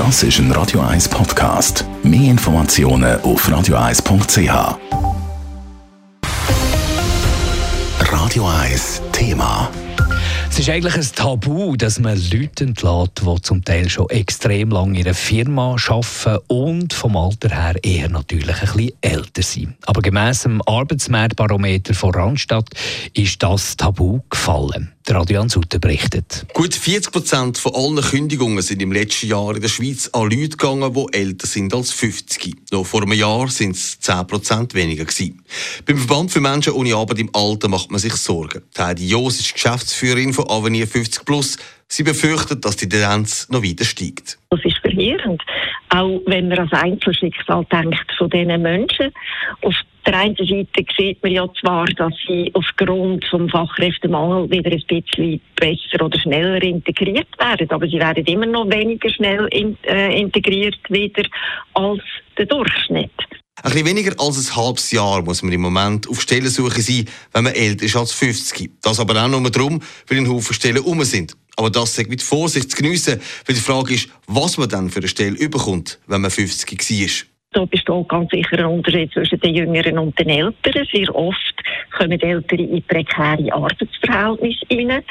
Das ist ein Radio 1 Podcast. Mehr Informationen auf radio1.ch. Radio 1 Thema. Es ist eigentlich ein Tabu, dass man Leute entlässt, die zum Teil schon extrem lange in einer Firma arbeiten und vom Alter her eher natürlich ein bisschen älter sind. Aber gemäss dem Arbeitsmarktbarometer von Randstadt ist das Tabu gefallen. Der Adrian Sutter berichtet. Gut 40 Prozent von allen Kündigungen sind im letzten Jahr in der Schweiz an Leute gegangen, die älter sind als 50. Noch vor einem Jahr sind es 10 Prozent weniger gewesen. Beim Verband für Menschen ohne Arbeit im Alter macht man sich Sorgen. Heidi Jos ist Geschäftsführerin von Avenir 50 Plus. Sie befürchtet, dass die Tendenz noch weiter steigt. Das ist verheerend. Auch wenn man als Einzelschicksal denkt von diesen Menschen. Auf der einen Seite sieht man ja zwar, dass sie aufgrund vom Fachkräftemangel wieder ein bisschen besser oder schneller integriert werden, aber sie werden immer noch weniger schnell in, äh, integriert wieder als der Durchschnitt. Ein bisschen weniger als ein halbes Jahr muss man im Moment auf Stellensuche sein, wenn man älter ist als 50. Das aber auch nur darum, weil ein Haufen Stellen um sind. Aber das sagt mit Vorsicht zu geniessen, weil die Frage ist, was man dann für eine Stelle überkommt, wenn man 50 war. Da besteht ganz sicher ein Unterschied zwischen den Jüngeren und den Älteren. Sehr oft kommen Ältere in prekäre Arbeitsverhältnisse rein,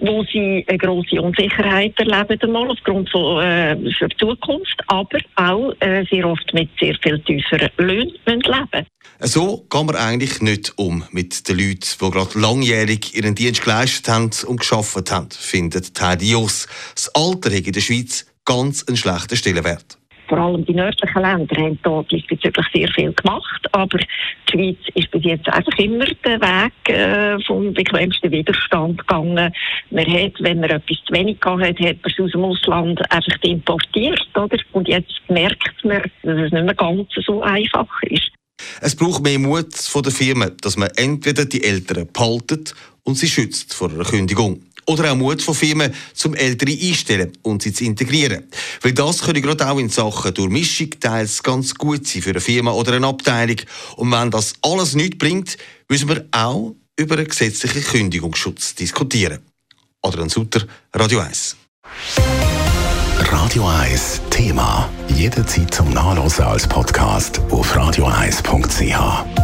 wo sie eine grosse Unsicherheit erleben, einmal aufgrund von, äh, für die Zukunft, aber auch äh, sehr oft mit sehr viel tieferen Löhnen leben So kann man eigentlich nicht um mit den Leuten, die gerade langjährig ihren Dienst geleistet haben und geschafft haben, findet Teddy Joss. Das Alter hat in der Schweiz ganz einen schlechten Stellenwert vor allem die nördlichen Länder haben da diesbezüglich sehr viel gemacht, aber die Schweiz ist bis jetzt einfach immer den Weg äh, vom bequemsten Widerstand gegangen. Man hat, wenn man etwas zu wenig gehabt hat, hat man es aus dem Ausland einfach importiert, oder? Und jetzt merkt man, dass es nicht mehr ganz so einfach ist. Es braucht mehr Mut von der Firma, dass man entweder die Eltern behaltet und sie schützt vor einer Kündigung. Oder auch Mut von Firmen, zum Ältere einstellen und sie zu integrieren. Weil das könnte gerade auch in Sachen Durchmischung teils ganz gut sein für eine Firma oder eine Abteilung. Und wenn das alles nichts bringt, müssen wir auch über einen gesetzlichen Kündigungsschutz diskutieren. Adrian Sutter, Radio 1. Radio 1 Thema. Jederzeit zum Nachlesen als Podcast auf radio1.ch.